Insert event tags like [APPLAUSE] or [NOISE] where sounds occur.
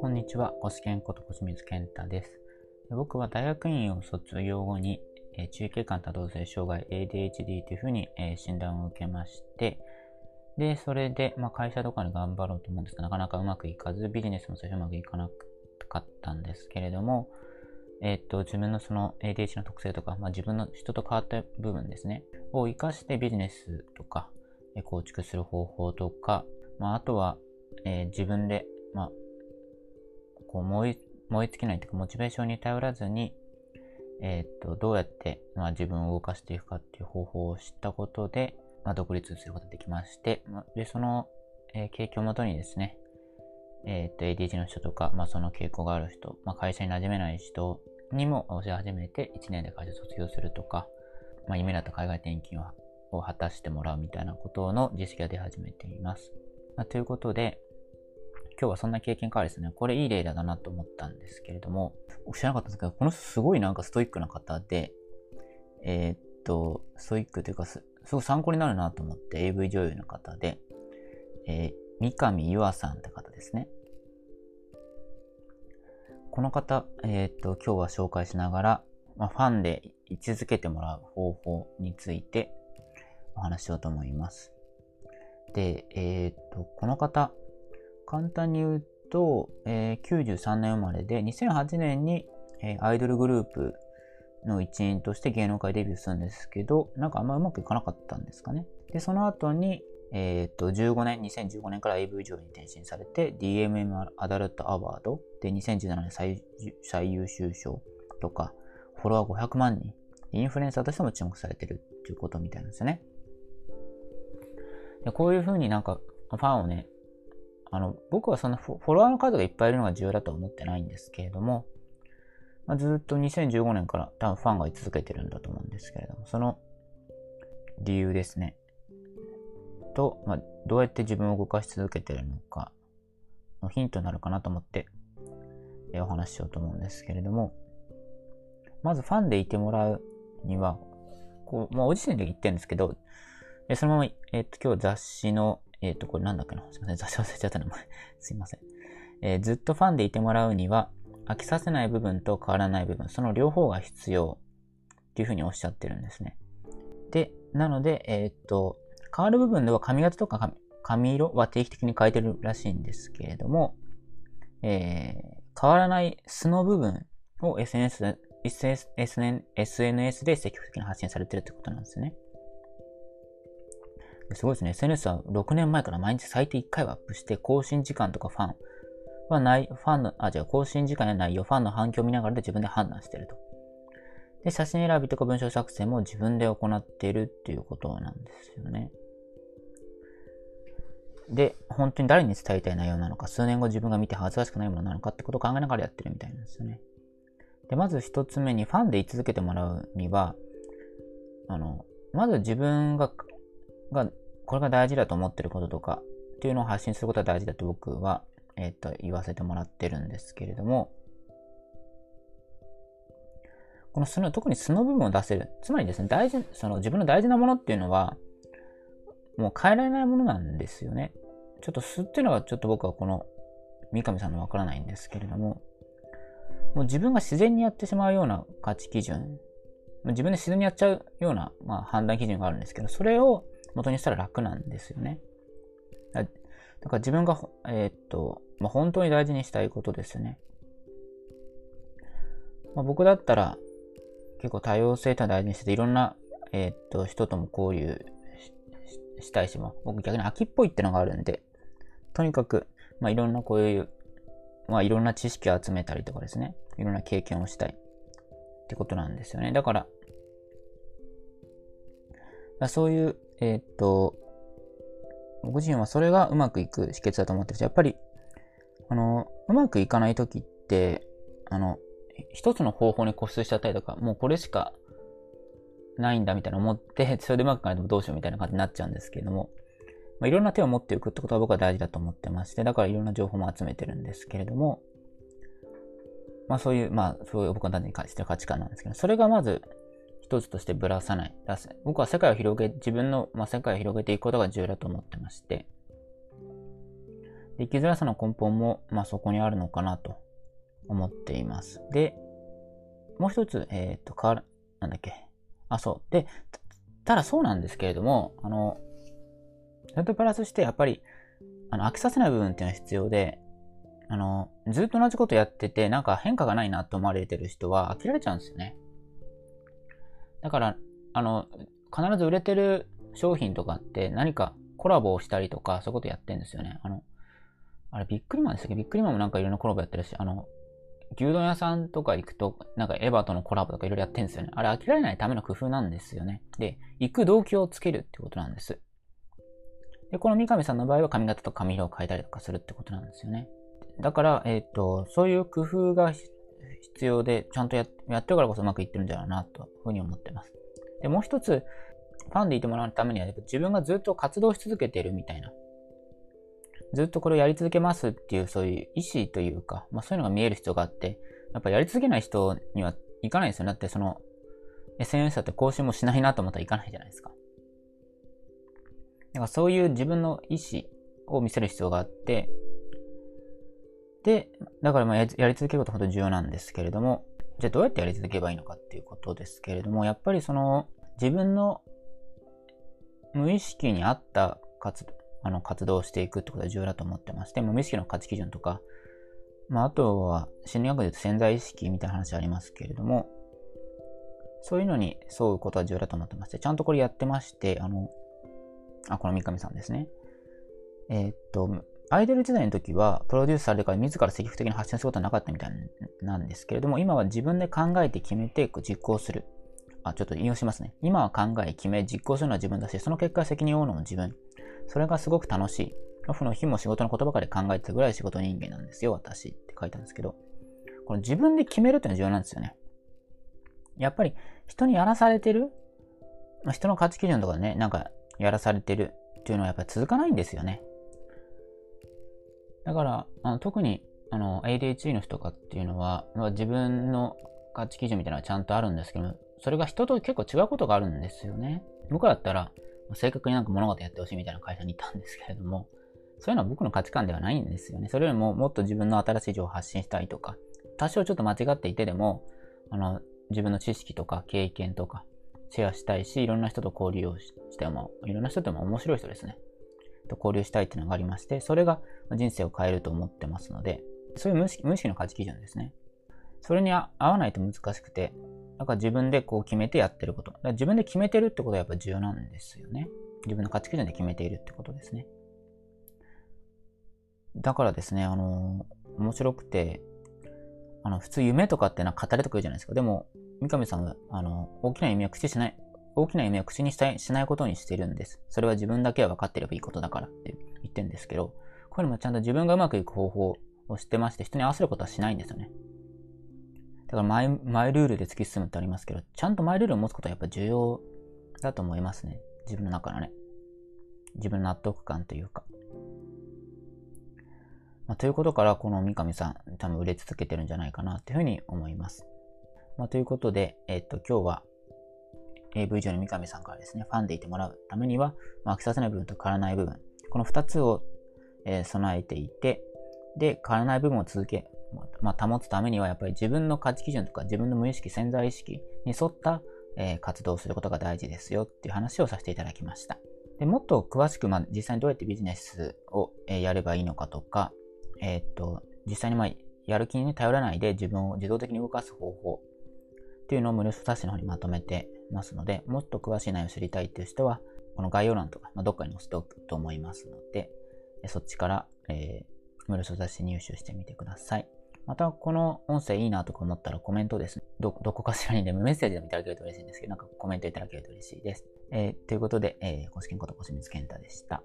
こんにちは、コスケンこと小清水健太です。僕は大学院を卒業後に、えー、中継管多動性障害 ADHD というふうに、えー、診断を受けまして、で、それで、まあ、会社とかに頑張ろうと思うんですが、なかなかうまくいかず、ビジネスも最初うまくいかなかったんですけれども、えっ、と、自分のその ADHD の特性とか、まあ、自分の人と変わった部分ですね、を活かしてビジネスとか、構築する方法とか、まあ、あとは、えー、自分で、まあ、こう燃え、燃え尽きないというか、モチベーションに頼らずに、えっ、と、どうやって、まあ、自分を動かしていくかっていう方法を知ったことで、まあ、独立することができまして、で、その、えー、経験をもとにですね、えっ、と、ADHD の人とか、まあ、その傾向がある人、まあ、会社に馴染めない人にも教え始めて、1年で会社卒業するとか、まあ、夢だった海外転勤をを果たしてもらうみたいなことの実績が出始めています。まあ、ということで、今日はそんな経験からですね、これいい例だなと思ったんですけれども、知らなかったんですけど、この人すごいなんかストイックな方で、えー、っと、ストイックというかす、すごい参考になるなと思って AV 女優の方で、えー、三上優愛さんって方ですね。この方、えー、っと、今日は紹介しながら、まあ、ファンで居続けてもらう方法についてお話ししようと思います。で、えー、っと、この方、簡単に言うと、えー、93年生まれで、2008年に、えー、アイドルグループの一員として芸能界デビューするんですけど、なんかあんまうまくいかなかったんですかね。で、その後に、えっ、と、15年、2015年から AV 上に転身されて、DMM アダルトアワードで2017年最最優秀賞とか、フォロワー500万人、インフルエンサーとしても注目されてるっていうことみたいなんですよね。でこういう風になんかファンをね、あの、僕はそのフォロワーの数がいっぱいいるのが重要だとは思ってないんですけれども、まあ、ずっと2015年から多分ファンが居続けてるんだと思うんですけれども、その理由ですね。と、まあ、どうやって自分を動かし続けてるのかのヒントになるかなと思って、えお話ししようと思うんですけれども、まずファンでいてもらうには、こう、まあ、お時点で言ってるんですけど、えそのまま、えっ、と、今日雑誌の、えっ、と、これなんだっけな？すいません、雑誌忘れちゃった名前。[LAUGHS] すいません。えー、ずっとファンでいてもらうには、飽きさせない部分と変わらない部分、その両方が必要っていうふうにおっしゃってるんですね。で、なので、えー、っと、変わる部分では髪型とか髪色は定期的に変えてるらしいんですけれども、えー、変わらない素の部分を SNS で SNS で積極的に発信されてるってことなんですよね。すごいですね。SNS は6年前から毎日最低1回はアップして、更新時間とかファン、はない、ファンの、あ、じゃあ更新時間や内容、ファンの反響を見ながらで自分で判断してると。で、写真選びとか文章作成も自分で行っているっていうことなんですよね。で、本当に誰に伝えたい内容なのか、数年後自分が見て恥ずかしくないものなのかってことを考えながらやってるみたいなんですよね。で、まず一つ目にファンで居続けてもらうには、あの、まず自分が、が、これが大事だと思ってることとかっていうのを発信することが大事だと僕はえっ、と、言わせてもらってるんですけれども、この素の、特に素の部分を出せる。つまりですね、大事、その自分の大事なものっていうのは、もう変えられないものなんですよね。ちょっと素っていうのはちょっと僕はこの三上さんのわからないんですけれども、もう自分が自然にやってしまうような価値基準、自分で自然にやっちゃうような、まあ、判断基準があるんですけど、それを元にしたら楽なんですよね。だから自分が、えー、っと、まあ、本当に大事にしたいことですよね。まあ、僕だったら結構多様性と大事にしてて、いろんな、えー、っと、人とも交流したいし、まあ、僕逆に秋っぽいってのがあるんで、とにかく、まあ、いろんなこういう、まあ、いろんな知識を集めたりとかですね、いろんな経験をしたいってことなんですよね。だから、そういう、えー、っと、僕自身はそれがうまくいく秘訣だと思ってるし、やっぱり、あの、うまくいかないときって、あの、一つの方法に固執しちゃったりとか、もうこれしかないんだみたいな思って、[LAUGHS] それでうまくいかないとどうしようみたいな感じになっちゃうんですけれども、まあ、いろんな手を持っていくってことは僕は大事だと思ってまして、だからいろんな情報も集めてるんですけれども、まあそういう、まあそういう僕は単にしてる価値観なんですけど、それがまず一つとしてぶらさない。僕は世界を広げ、自分の、まあ、世界を広げていくことが重要だと思ってまして、生きづらさの根本も、まあ、そこにあるのかなと思っています。で、もう一つ、えっ、ー、と、か、なんだっけ？あ、そう。で、ただそうなんですけれども、あの、それとプラスして、やっぱり、あの、飽きさせない部分っていうのは必要で、あの、ずっと同じことやってて、なんか変化がないなと思われてる人は飽きられちゃうんですよね。だから、あの、必ず売れてる商品とかって何かコラボをしたりとか、そういうことやってんですよね。あの、あれ、ビックリマンでしたっけ？ビックリマンもなんかいろんなコラボやってるし、あの、牛丼屋さんとか行くと、なんかエヴァとのコラボとかいろいろやってるんですよね。あれ飽きられないための工夫なんですよね。で、行く動機をつけるってことなんです。で、この三上さんの場合は髪型と髪色を変えたりとかするってことなんですよね。だから、えっ、ー、と、そういう工夫が必要で、ちゃんとややってるからこそうまくいってるんだろうな、というふうに思ってます。で、もう一つ、ファンでいてもらうためには、自分がずっと活動し続けてるみたいな。ずっとこれをやり続けますっていう、そういう意思というか、まあそういうのが見える必要があって、やっぱやり続けない人にはいかないですよね。だってその、SNS だって更新もしないなと思ったらいかないじゃないですか。だからそういう自分の意思を見せる必要があって、で、だからまあやり続けることほど重要なんですけれども、じゃあどうやってやり続けばいいのかっていうことですけれども、やっぱりその自分の無意識に合った活あの活動をしていくってことが重要だと思ってまして、無意識の価値基準とか、まあ、あとは心理学で言うと潜在意識みたいな話ありますけれども、そういうのに沿うことは重要だと思ってまして、ちゃんとこれやってまして、あの、あ、この三上さんですね。えー、っと、アイドル時代の時は、プロデュースされてから自ら積極的に発信することはなかったみたいなんですけれども、今は自分で考えて決めて実行する。あ、ちょっと引用しますね。今は考え、決め、実行するのは自分だし、その結果責任を負うのも自分。それがすごく楽しい。オフの日も仕事のことばかり考えてたぐらい仕事人間なんですよ、私って書いたんですけど、この自分で決めるっていうのは重要なんですよね。やっぱり人にやらされてる、まあ、人の価値基準とかね、なんかやらされてるっていうのはやっぱり続かないんですよね。だから、あの特にあの ADHD の人とかっていうのは、まあ、自分の価値基準みたいなのはちゃんとあるんですけどそれが人と結構違うことがあるんですよね。僕だったら、正確になんか物事やってほしいみたいな会社にいたんですけれども、そういうのは僕の価値観ではないんですよね。それよりももっと自分の新しい情報を発信したいとか、多少ちょっと間違っていてでも、あの、自分の知識とか経験とかシェアしたいし、いろんな人と交流をしても、いろんな人とも面白い人ですね。と交流したいっていうのがありまして、それが人生を変えると思ってますので、そういう無意識無意識の価値基準ですね。それに合わないと難しくて、だから自分でこう決めてやってること。だから自分で決めてるってことはやっぱ重要なんですよね。自分の価値基準で決めているってことですね。だからですね、あの、面白くて、あの、普通夢とかってなんか語れとか言うじゃないですか。でも、三上さんは、あの、大きな夢は口しない、大きな夢を口にしたいしないことにしてるんです。それは自分だけは分かってればいいことだからって言ってるんですけど、これもちゃんと自分がうまくいく方法を知ってまして、人に合わせることはしないんですよね。だからマイ、マイルールで突き進むってありますけど、ちゃんとマイルールを持つことはやっぱ重要だと思いますね。自分の中のね。自分の納得感というか。まあ、ということから、この三上さん、多分売れ続けてるんじゃないかなというふうに思います。まあ、ということで、えっ、と、今日は AV 上の三上さんからですね、ファンでいてもらうためには、まあ、飽きさせない部分と変わらない部分、この2つを、えー、備えていて、で、変わらない部分を続け、まあ、保つためにはやっぱり自分の価値基準とか自分の無意識、潜在意識に沿った、えー、活動をすることが大事ですよっていう話をさせていただきました。でもっと詳しく、まあ、実際にどうやってビジネスを、えー、やればいいのかとか、えー、っと、実際にまあ、やる気にね頼らないで自分を自動的に動かす方法っていうのを無料書冊子の方にまとめてますので、もっと詳しい内容を知りたいという人は、この概要欄とか、まあ、どっかに載せておくと思いますので、そっちから、えー、無料書冊子入手してみてください。また、この音声いいなとか思ったらコメントですね。ど、どこかしらにでも [LAUGHS] メッセージでもいただけると嬉しいんですけど、なんかコメントいただけると嬉しいです。えー、ということで、えー、公式こと小清水健太でした。